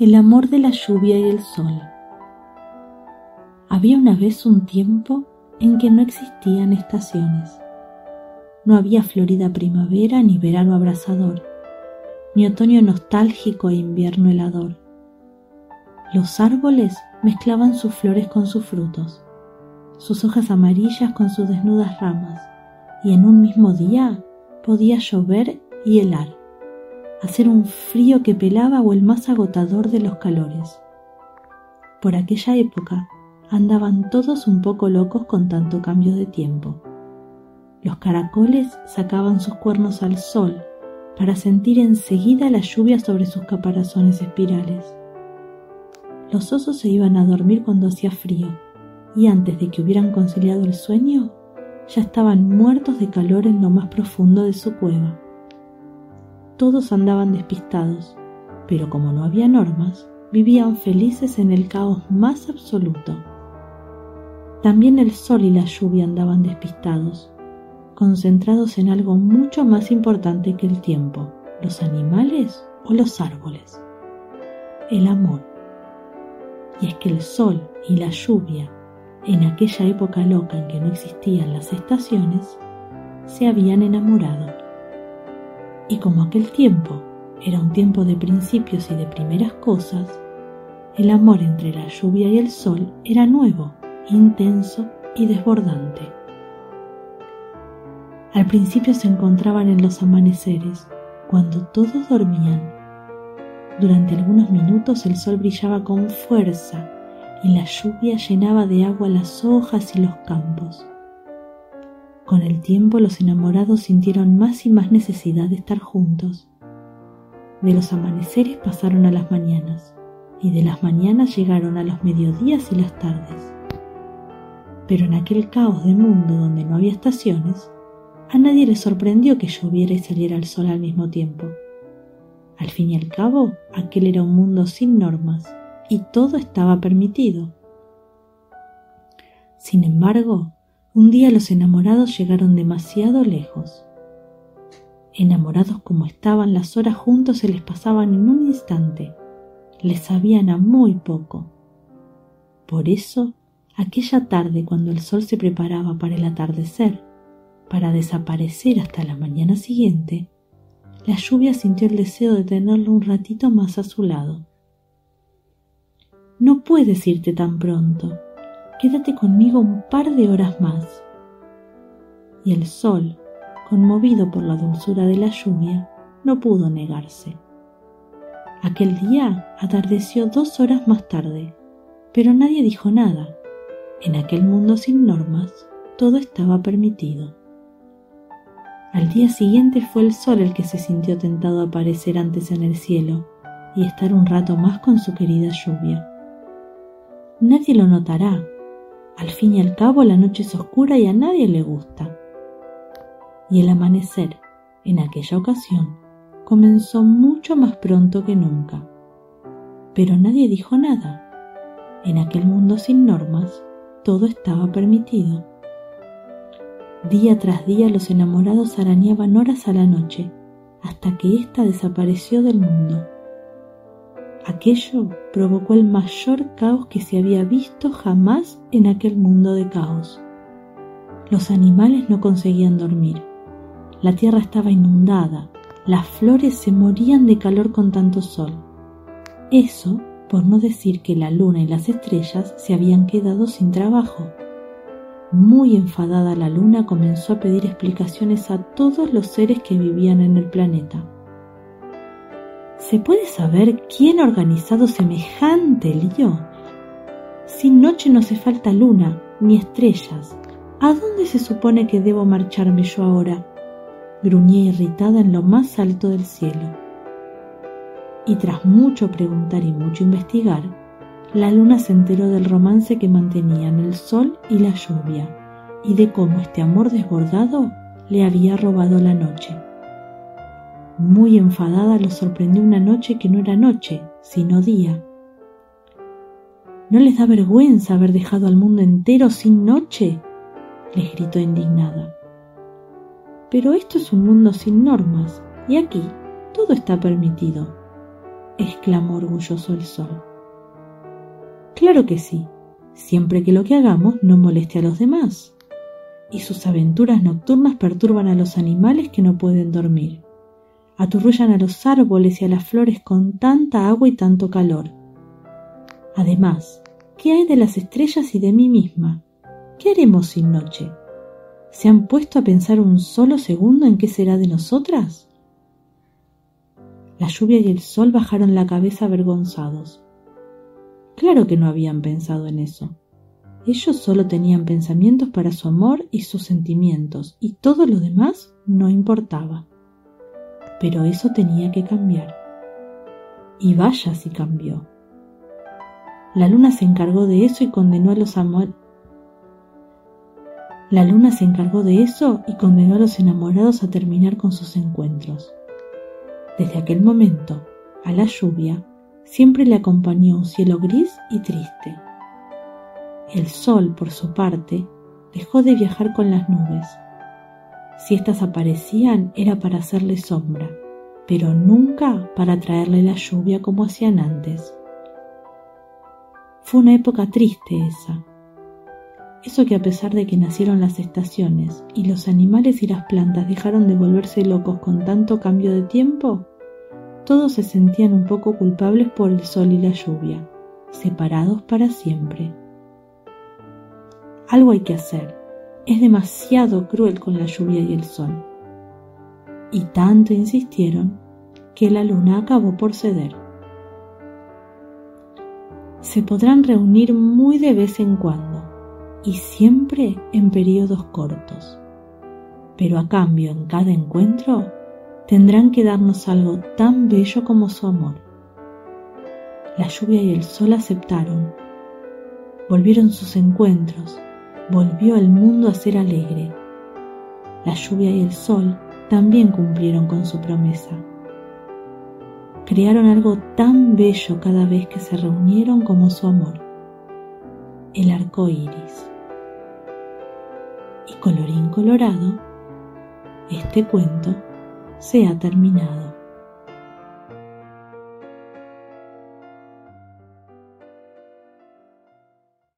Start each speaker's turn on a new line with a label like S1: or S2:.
S1: El amor de la lluvia y el sol. Había una vez un tiempo en que no existían estaciones. No había florida primavera ni verano abrasador, ni otoño nostálgico e invierno helador. Los árboles mezclaban sus flores con sus frutos, sus hojas amarillas con sus desnudas ramas, y en un mismo día podía llover y helar hacer un frío que pelaba o el más agotador de los calores. Por aquella época andaban todos un poco locos con tanto cambio de tiempo. Los caracoles sacaban sus cuernos al sol para sentir enseguida la lluvia sobre sus caparazones espirales. Los osos se iban a dormir cuando hacía frío y antes de que hubieran conciliado el sueño, ya estaban muertos de calor en lo más profundo de su cueva todos andaban despistados, pero como no había normas, vivían felices en el caos más absoluto. También el sol y la lluvia andaban despistados, concentrados en algo mucho más importante que el tiempo, los animales o los árboles, el amor. Y es que el sol y la lluvia, en aquella época loca en que no existían las estaciones, se habían enamorado y como aquel tiempo era un tiempo de principios y de primeras cosas, el amor entre la lluvia y el sol era nuevo, intenso y desbordante. Al principio se encontraban en los amaneceres, cuando todos dormían. Durante algunos minutos el sol brillaba con fuerza y la lluvia llenaba de agua las hojas y los campos. Con el tiempo los enamorados sintieron más y más necesidad de estar juntos. De los amaneceres pasaron a las mañanas y de las mañanas llegaron a los mediodías y las tardes. Pero en aquel caos de mundo donde no había estaciones, a nadie le sorprendió que lloviera y saliera el sol al mismo tiempo. Al fin y al cabo, aquel era un mundo sin normas y todo estaba permitido. Sin embargo, un día los enamorados llegaron demasiado lejos. Enamorados como estaban, las horas juntos se les pasaban en un instante. Les sabían a muy poco. Por eso, aquella tarde cuando el sol se preparaba para el atardecer, para desaparecer hasta la mañana siguiente, la lluvia sintió el deseo de tenerlo un ratito más a su lado. No puedes irte tan pronto, quédate conmigo un par de horas más. Y el sol, conmovido por la dulzura de la lluvia, no pudo negarse. Aquel día atardeció dos horas más tarde, pero nadie dijo nada. En aquel mundo sin normas, todo estaba permitido. Al día siguiente fue el sol el que se sintió tentado a aparecer antes en el cielo y estar un rato más con su querida lluvia. Nadie lo notará, al fin y al cabo la noche es oscura y a nadie le gusta. Y el amanecer, en aquella ocasión, comenzó mucho más pronto que nunca. Pero nadie dijo nada. En aquel mundo sin normas, todo estaba permitido. Día tras día los enamorados arañaban horas a la noche, hasta que ésta desapareció del mundo. Aquello provocó el mayor caos que se había visto jamás en aquel mundo de caos. Los animales no conseguían dormir. La tierra estaba inundada. Las flores se morían de calor con tanto sol. Eso por no decir que la luna y las estrellas se habían quedado sin trabajo. Muy enfadada la luna comenzó a pedir explicaciones a todos los seres que vivían en el planeta. ¿Se puede saber quién ha organizado semejante lío? Sin noche no se falta luna, ni estrellas. ¿A dónde se supone que debo marcharme yo ahora? Gruñé irritada en lo más alto del cielo. Y tras mucho preguntar y mucho investigar, la luna se enteró del romance que mantenían el sol y la lluvia, y de cómo este amor desbordado le había robado la noche. Muy enfadada lo sorprendió una noche que no era noche, sino día. ¿No les da vergüenza haber dejado al mundo entero sin noche? les gritó indignada. Pero esto es un mundo sin normas, y aquí todo está permitido. exclamó orgulloso el sol. Claro que sí, siempre que lo que hagamos no moleste a los demás. Y sus aventuras nocturnas perturban a los animales que no pueden dormir. Aturrullan a los árboles y a las flores con tanta agua y tanto calor. Además, ¿qué hay de las estrellas y de mí misma? ¿Qué haremos sin noche? ¿Se han puesto a pensar un solo segundo en qué será de nosotras? La lluvia y el sol bajaron la cabeza avergonzados. Claro que no habían pensado en eso. Ellos solo tenían pensamientos para su amor y sus sentimientos, y todo lo demás no importaba. Pero eso tenía que cambiar. Y vaya si cambió. La luna se encargó de eso y condenó a los amores. La luna se encargó de eso y condenó a los enamorados a terminar con sus encuentros. Desde aquel momento, a la lluvia siempre le acompañó un cielo gris y triste. El sol, por su parte, dejó de viajar con las nubes. Si éstas aparecían era para hacerle sombra, pero nunca para traerle la lluvia como hacían antes. Fue una época triste esa. Eso que a pesar de que nacieron las estaciones y los animales y las plantas dejaron de volverse locos con tanto cambio de tiempo, todos se sentían un poco culpables por el sol y la lluvia, separados para siempre. Algo hay que hacer. Es demasiado cruel con la lluvia y el sol. Y tanto insistieron que la luna acabó por ceder. Se podrán reunir muy de vez en cuando y siempre en periodos cortos. Pero a cambio en cada encuentro tendrán que darnos algo tan bello como su amor. La lluvia y el sol aceptaron. Volvieron sus encuentros, volvió el mundo a ser alegre. La lluvia y el sol también cumplieron con su promesa. Crearon algo tan bello cada vez que se reunieron como su amor, el arco iris. Y colorín colorado, este cuento se ha terminado.